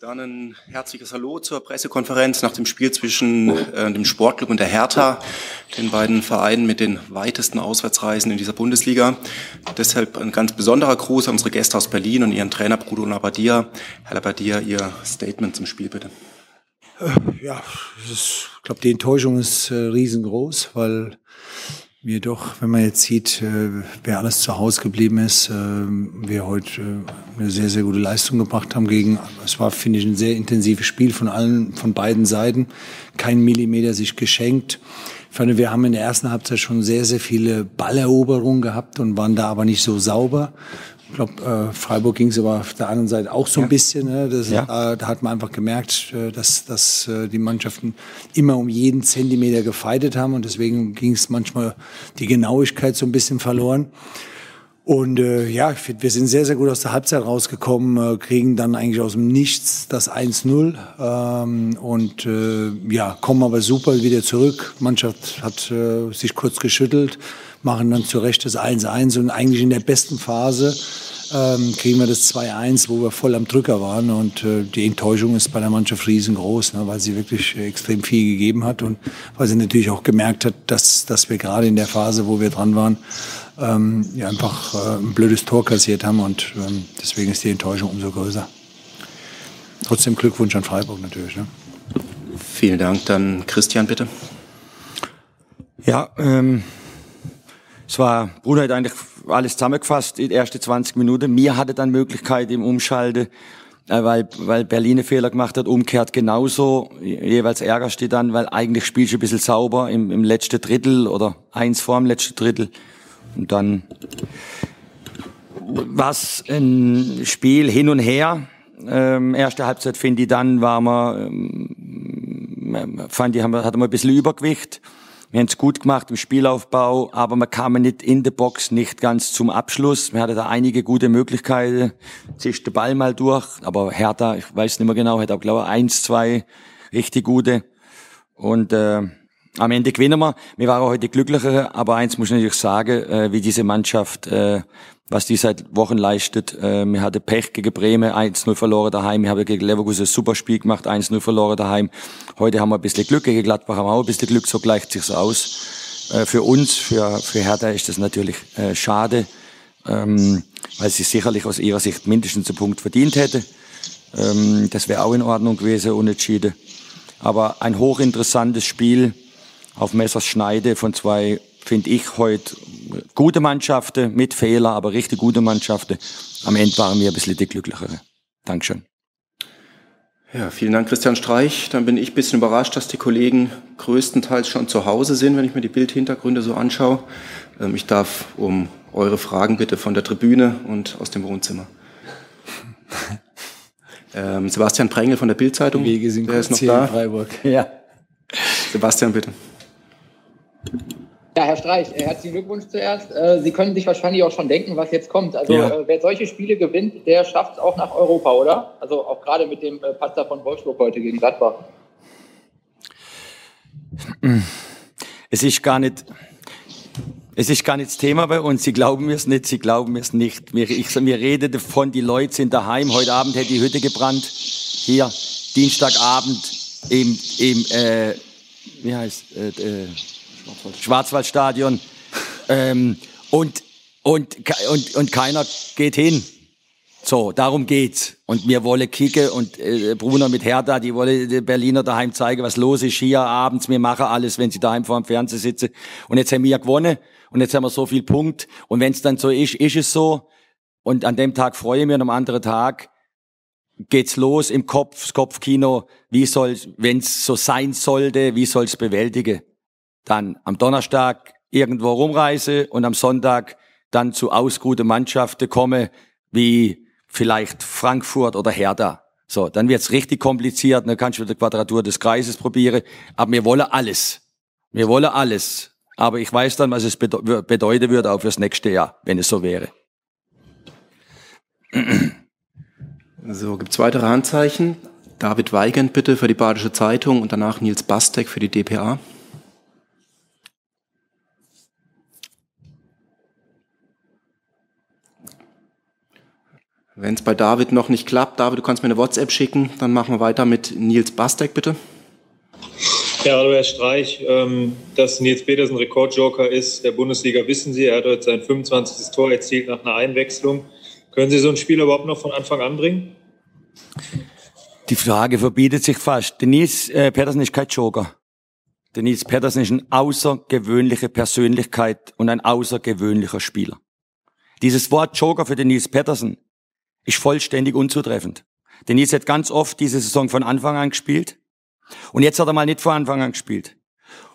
Dann ein herzliches Hallo zur Pressekonferenz nach dem Spiel zwischen äh, dem Sportclub und der Hertha, den beiden Vereinen mit den weitesten Auswärtsreisen in dieser Bundesliga. Deshalb ein ganz besonderer Gruß an unsere Gäste aus Berlin und ihren Trainer Bruno Labbadia. Herr Labbadia, Ihr Statement zum Spiel bitte. Äh, ja, ist, ich glaube, die Enttäuschung ist äh, riesengroß, weil wir doch, wenn man jetzt sieht, äh, wer alles zu Hause geblieben ist, äh, wir heute äh, eine sehr, sehr gute Leistung gebracht haben gegen, es war, finde ich, ein sehr intensives Spiel von allen, von beiden Seiten. Kein Millimeter sich geschenkt. Ich fand, wir haben in der ersten Halbzeit schon sehr, sehr viele Balleroberungen gehabt und waren da aber nicht so sauber. Ich glaube, äh, Freiburg ging es aber auf der anderen Seite auch so ein bisschen. Ne? Das, ja. äh, da hat man einfach gemerkt, äh, dass, dass äh, die Mannschaften immer um jeden Zentimeter gefeitet haben und deswegen ging es manchmal die Genauigkeit so ein bisschen verloren. Und äh, ja, ich find, wir sind sehr, sehr gut aus der Halbzeit rausgekommen, äh, kriegen dann eigentlich aus dem Nichts das 1-0 ähm, und äh, ja, kommen aber super wieder zurück. Mannschaft hat äh, sich kurz geschüttelt machen dann zu Recht das 1-1 und eigentlich in der besten Phase ähm, kriegen wir das 2-1, wo wir voll am Drücker waren und äh, die Enttäuschung ist bei der Mannschaft riesengroß, ne, weil sie wirklich extrem viel gegeben hat und weil sie natürlich auch gemerkt hat, dass, dass wir gerade in der Phase, wo wir dran waren, ähm, ja, einfach äh, ein blödes Tor kassiert haben und ähm, deswegen ist die Enttäuschung umso größer. Trotzdem Glückwunsch an Freiburg natürlich. Ne? Vielen Dank. Dann Christian, bitte. Ja, ähm, es war, Bruno hat eigentlich alles zusammengefasst, die erste 20 Minuten. Mir hatte dann Möglichkeit im Umschalten, äh, weil, weil Berlin einen Fehler gemacht hat, umkehrt genauso. Jeweils ärgerst du dann, weil eigentlich spielst du ein bisschen sauber im, im letzten Drittel oder eins vor dem letzten Drittel. Und dann was ein Spiel hin und her. Ähm, erste Halbzeit finde ich dann war man, ähm, fand ich, haben, hatte man ein bisschen Übergewicht. Wir haben es gut gemacht im Spielaufbau, aber man kam nicht in der Box, nicht ganz zum Abschluss. Wir hatten da einige gute Möglichkeiten. Zischt der Ball mal durch, aber Hertha, ich weiß nicht mehr genau, hat auch, glaube ich, eins, zwei richtig gute. Und äh, am Ende gewinnen wir. Wir waren heute glücklicher, aber eins muss ich natürlich sagen, äh, wie diese Mannschaft äh, was die seit Wochen leistet. Äh, wir hatten Pech gegen Bremen, 1-0 verloren daheim. Wir haben gegen Leverkusen ein super Spiel gemacht, 1-0 verloren daheim. Heute haben wir ein bisschen Glück, gegen Gladbach haben wir auch ein bisschen Glück, so gleicht sich's aus. Äh, für uns, für, für Hertha ist das natürlich äh, schade, ähm, weil sie sicherlich aus ihrer Sicht mindestens einen Punkt verdient hätte. Ähm, das wäre auch in Ordnung gewesen, unentschieden. Aber ein hochinteressantes Spiel auf Messerschneide von zwei finde ich heute gute Mannschaften mit Fehler, aber richtig gute Mannschaften. Am Ende waren wir ein bisschen die glücklichere. Dankeschön. Ja, vielen Dank, Christian Streich. Dann bin ich ein bisschen überrascht, dass die Kollegen größtenteils schon zu Hause sind, wenn ich mir die Bildhintergründe so anschaue. Ähm, ich darf um eure Fragen bitte von der Tribüne und aus dem Wohnzimmer. ähm, Sebastian Prengel von der Bildzeitung. Wege sind der ist noch da. Freiburg. Ja. Sebastian, bitte. Ja, Herr Streich, äh, herzlichen Glückwunsch zuerst. Äh, Sie können sich wahrscheinlich auch schon denken, was jetzt kommt. Also ja. Äh, wer solche Spiele gewinnt, der schafft es auch nach Europa, oder? Also auch gerade mit dem Patzer von Wolfsburg heute gegen Gladbach. Es ist gar nicht, es ist gar nicht das Thema bei uns. Sie glauben mir es nicht, Sie glauben mir es nicht. Wir, ich, wir reden davon, die Leute sind daheim. Heute Abend hätte die Hütte gebrannt. Hier, Dienstagabend im, im äh, wie heißt, äh, äh, Schwarzwaldstadion. Ähm, und, und, und, und keiner geht hin. So, darum geht's. Und wir wollen kicken und äh, Bruno mit Hertha, die wollen den Berliner daheim zeigen, was los ist hier abends. Wir machen alles, wenn sie daheim vor dem Fernseher sitzen. Und jetzt haben wir gewonnen und jetzt haben wir so viel Punkt. Und wenn es dann so ist, ist es so. Und an dem Tag freue ich mich und am anderen Tag geht's los im Kopf, Kopfkino. Wie soll, wenn es so sein sollte, wie soll's bewältigen? Dann am Donnerstag irgendwo rumreise und am Sonntag dann zu ausgute Mannschaften komme, wie vielleicht Frankfurt oder Hertha. So, dann wird's richtig kompliziert, dann kannst du die Quadratur des Kreises probieren, aber wir wollen alles. Wir wollen alles. Aber ich weiß dann, was es bedeuten würde auch fürs nächste Jahr, wenn es so wäre. So, gibt's weitere Handzeichen? David Weigand bitte für die Badische Zeitung und danach Nils Bastek für die DPA. Wenn es bei David noch nicht klappt, David, du kannst mir eine WhatsApp schicken, dann machen wir weiter mit Nils Bastek, bitte. Ja, hallo Herr Streich. Ähm, dass Nils Petersen Rekordjoker ist der Bundesliga, wissen Sie. Er hat heute sein 25. Tor erzielt nach einer Einwechslung. Können Sie so ein Spiel überhaupt noch von Anfang an bringen? Die Frage verbietet sich fast. Denise äh, Petersen ist kein Joker. Denise Petersen ist eine außergewöhnliche Persönlichkeit und ein außergewöhnlicher Spieler. Dieses Wort Joker für Denise Petersen ist vollständig unzutreffend. Denise hat ganz oft diese Saison von Anfang an gespielt. Und jetzt hat er mal nicht von Anfang an gespielt.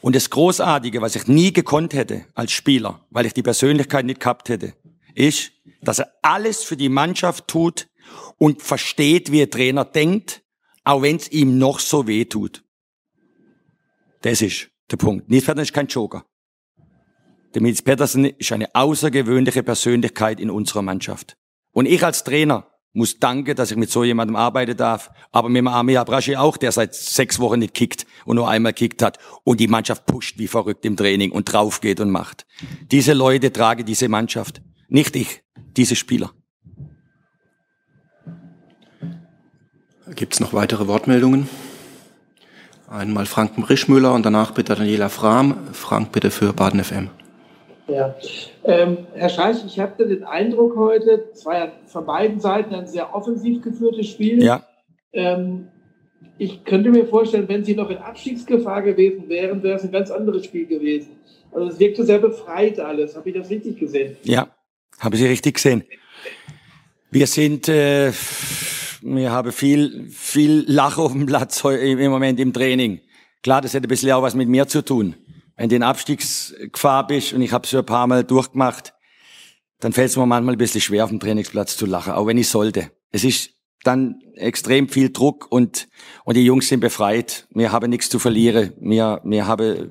Und das Großartige, was ich nie gekonnt hätte als Spieler, weil ich die Persönlichkeit nicht gehabt hätte, ist, dass er alles für die Mannschaft tut und versteht, wie ein Trainer denkt, auch wenn es ihm noch so weh tut. Das ist der Punkt. Nils Petersen ist kein Joker. Der Nils Petersen ist eine außergewöhnliche Persönlichkeit in unserer Mannschaft. Und ich als Trainer muss danken, dass ich mit so jemandem arbeiten darf. Aber mit dem Armin Abraschi auch, der seit sechs Wochen nicht kickt und nur einmal kickt hat und die Mannschaft pusht wie verrückt im Training und drauf geht und macht. Diese Leute tragen diese Mannschaft. Nicht ich, diese Spieler. Gibt es noch weitere Wortmeldungen? Einmal Frank Brischmüller und danach bitte Daniela Frahm. Frank bitte für Baden FM. Ja. Ähm, Herr Scheich, ich habe den Eindruck heute, es war ja von beiden Seiten ein sehr offensiv geführtes Spiel. Ja. Ähm, ich könnte mir vorstellen, wenn Sie noch in Abstiegsgefahr gewesen wären, wäre es ein ganz anderes Spiel gewesen. Also es wirkte sehr befreit alles. Habe ich das richtig gesehen? Ja, habe Sie richtig gesehen. Wir sind, äh, wir haben viel, viel Lach auf dem Platz im Moment im Training. Klar, das hätte ein bisschen auch was mit mir zu tun wenn du in Abstiegsgefahr bist, und ich habe es ja ein paar Mal durchgemacht, dann fällt es mir manchmal ein bisschen schwer, auf dem Trainingsplatz zu lachen, auch wenn ich sollte. Es ist dann extrem viel Druck und, und die Jungs sind befreit. Wir haben nichts zu verlieren. Wir, wir haben,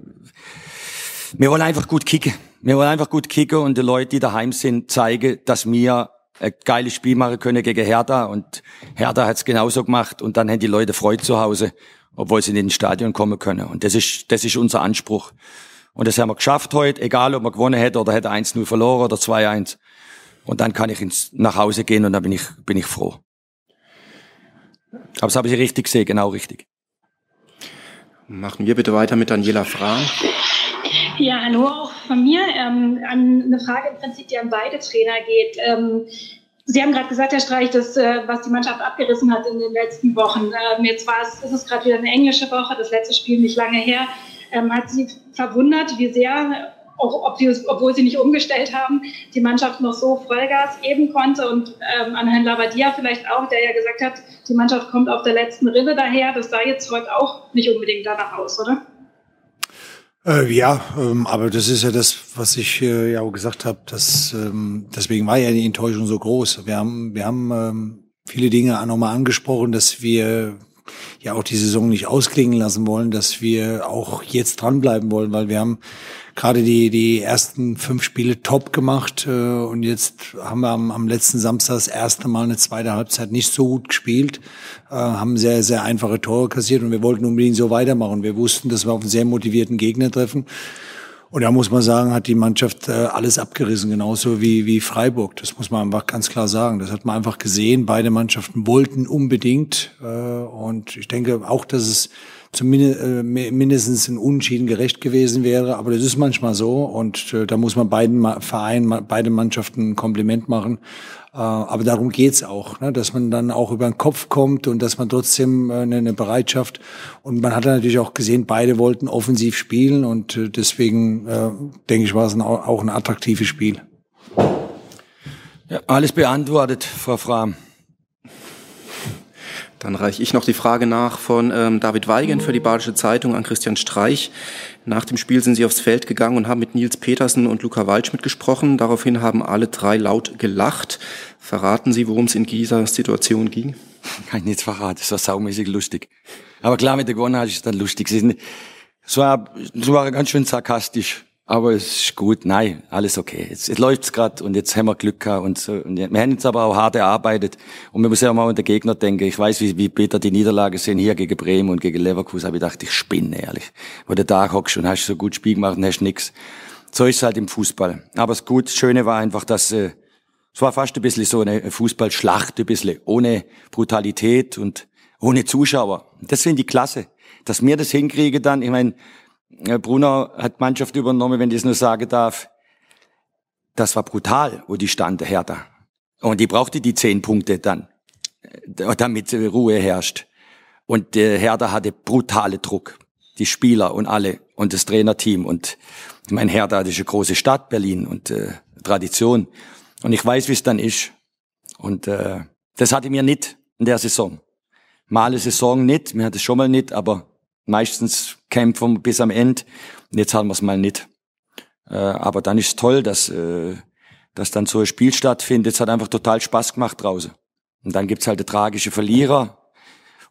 wir wollen einfach gut kicken. Wir wollen einfach gut kicken und die Leute, die daheim sind, zeigen, dass wir ein geiles Spiel machen können gegen Hertha und Hertha hat es genauso gemacht und dann haben die Leute Freude zu Hause obwohl sie in den Stadion kommen können. Und das ist, das ist unser Anspruch. Und das haben wir geschafft heute, egal ob man gewonnen hätte oder hätte 1-0 verloren oder 2-1. Und dann kann ich ins, nach Hause gehen und dann bin ich, bin ich froh. Aber das habe ich richtig gesehen, genau richtig. Machen wir bitte weiter mit Daniela Frahn. Ja, hallo auch von mir. Ähm, eine Frage im Prinzip, die an beide Trainer geht. Ähm, Sie haben gerade gesagt, Herr Streich, dass, äh, was die Mannschaft abgerissen hat in den letzten Wochen. Ähm, jetzt war es, ist es gerade wieder eine englische Woche, das letzte Spiel nicht lange her. Ähm, hat Sie verwundert, wie sehr, auch ob sie, obwohl Sie nicht umgestellt haben, die Mannschaft noch so Vollgas geben konnte und ähm, an Herrn Labadia vielleicht auch, der ja gesagt hat, die Mannschaft kommt auf der letzten Rille daher. Das sah jetzt heute auch nicht unbedingt danach aus, oder? Äh, ja, ähm, aber das ist ja das, was ich äh, ja auch gesagt habe. Dass, ähm, deswegen war ja die Enttäuschung so groß. Wir haben, wir haben ähm, viele Dinge auch nochmal angesprochen, dass wir ja auch die Saison nicht ausklingen lassen wollen, dass wir auch jetzt dranbleiben wollen, weil wir haben gerade die, die ersten fünf Spiele top gemacht äh, und jetzt haben wir am, am letzten Samstag das erste Mal eine zweite Halbzeit nicht so gut gespielt, äh, haben sehr, sehr einfache Tore kassiert und wir wollten unbedingt so weitermachen. Wir wussten, dass wir auf einen sehr motivierten Gegner treffen. Und da muss man sagen, hat die Mannschaft äh, alles abgerissen, genauso wie, wie Freiburg. Das muss man einfach ganz klar sagen. Das hat man einfach gesehen. Beide Mannschaften wollten unbedingt. Äh, und ich denke auch, dass es zumindest äh, mindestens ein Unentschieden gerecht gewesen wäre. Aber das ist manchmal so und äh, da muss man beiden Vereinen, beide Mannschaften ein Kompliment machen. Äh, aber darum geht's auch, ne? dass man dann auch über den Kopf kommt und dass man trotzdem äh, eine, Bereitschaft und man hat natürlich auch gesehen, beide wollten offensiv spielen und äh, deswegen äh, denke ich, war es auch ein attraktives Spiel. Ja, alles beantwortet, Frau Frahm. Dann reiche ich noch die Frage nach von ähm, David Weigen für die Badische Zeitung an Christian Streich. Nach dem Spiel sind Sie aufs Feld gegangen und haben mit Nils Petersen und Luca Waldschmidt gesprochen. Daraufhin haben alle drei laut gelacht. Verraten Sie, worum es in dieser Situation ging? Kann ich nicht verraten. Das war saumäßig lustig. Aber klar, mit der Gewonnen ist es dann lustig. Es war, es war ganz schön sarkastisch. Aber es ist gut, nein, alles okay. Jetzt, jetzt läuft's gerade und jetzt haben wir Glück gehabt und so. Und wir haben jetzt aber auch hart erarbeitet und wir müssen ja mal an den Gegner denken. Ich weiß, wie, wie bitter die Niederlage sind hier gegen Bremen und gegen Leverkusen. Habe ich gedacht, ich spinne ehrlich. Wo du da hockst und hast so gut Spiel gemacht und hast nix. So ist es halt im Fußball. Aber das gut, das Schöne war einfach, dass äh, Es war fast ein bisschen so eine Fußballschlacht, ein bisschen ohne Brutalität und ohne Zuschauer. Das finde ich klasse, dass wir das hinkriegen dann. Ich meine, Bruno hat Mannschaft übernommen, wenn ich es nur sagen darf. Das war brutal, wo die stand, Hertha. Und die brauchte die zehn Punkte dann, äh, damit Ruhe herrscht. Und der Hertha hatte brutale Druck. Die Spieler und alle und das Trainerteam. Und mein Hertha ist eine große Stadt, Berlin und äh, Tradition. Und ich weiß, wie es dann ist. Und äh, das hatte mir nicht in der Saison. Mal eine Saison nicht, mir hat es schon mal nicht, aber meistens kämpfen bis am Ende. Und jetzt haben wir es mal nicht. Äh, aber dann ist es toll, dass, äh, dass dann so ein Spiel stattfindet. Es hat einfach total Spaß gemacht draußen. Und dann gibt's halt der tragische Verlierer,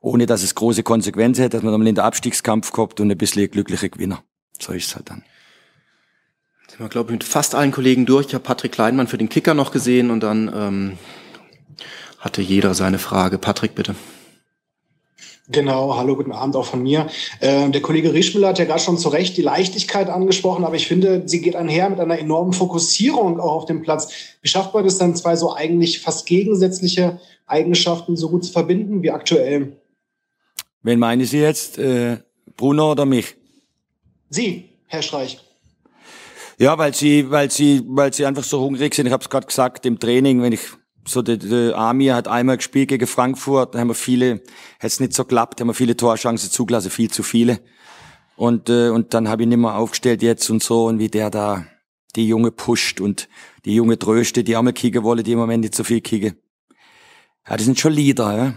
ohne dass es große Konsequenzen hätte, dass man dann in den Abstiegskampf kommt und ein bisschen glückliche Gewinner. So ist es halt dann. Sind wir, glaube ich, mit fast allen Kollegen durch. Ich habe Patrick Kleinmann für den Kicker noch gesehen und dann ähm, hatte jeder seine Frage. Patrick, bitte. Genau, hallo, guten Abend auch von mir. Äh, der Kollege Rischmüller hat ja gerade schon zu Recht die Leichtigkeit angesprochen, aber ich finde, sie geht einher mit einer enormen Fokussierung auch auf dem Platz. Wie schafft man das dann, zwei so eigentlich fast gegensätzliche Eigenschaften so gut zu verbinden wie aktuell? Wen meinen Sie jetzt, äh, Bruno oder mich? Sie, Herr Streich. Ja, weil sie, weil sie, weil sie einfach so hungrig sind. Ich habe es gerade gesagt im Training, wenn ich so der, der Amir hat einmal gespielt gegen Frankfurt, da haben wir viele, es nicht so klappt, haben wir viele Torchancen zugelassen, viel zu viele. Und äh, und dann habe ich nicht mehr aufgestellt jetzt und so und wie der da die Junge pusht und die Junge tröstet, die einmal kicken wollen, die im Moment nicht so viel kicken. Ja, die sind schon Leader, ja?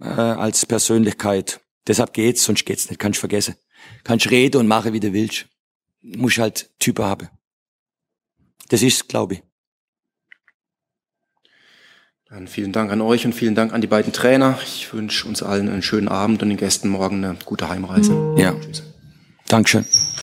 äh, als Persönlichkeit. Deshalb geht's, sonst geht's nicht, kannst vergessen. Kannst reden und machen, wie du willst. Muss halt Typen haben. Das ist glaube ich. Dann vielen Dank an euch und vielen Dank an die beiden Trainer. Ich wünsche uns allen einen schönen Abend und den Gästen morgen eine gute Heimreise. Ja. Tschüss. Dankeschön.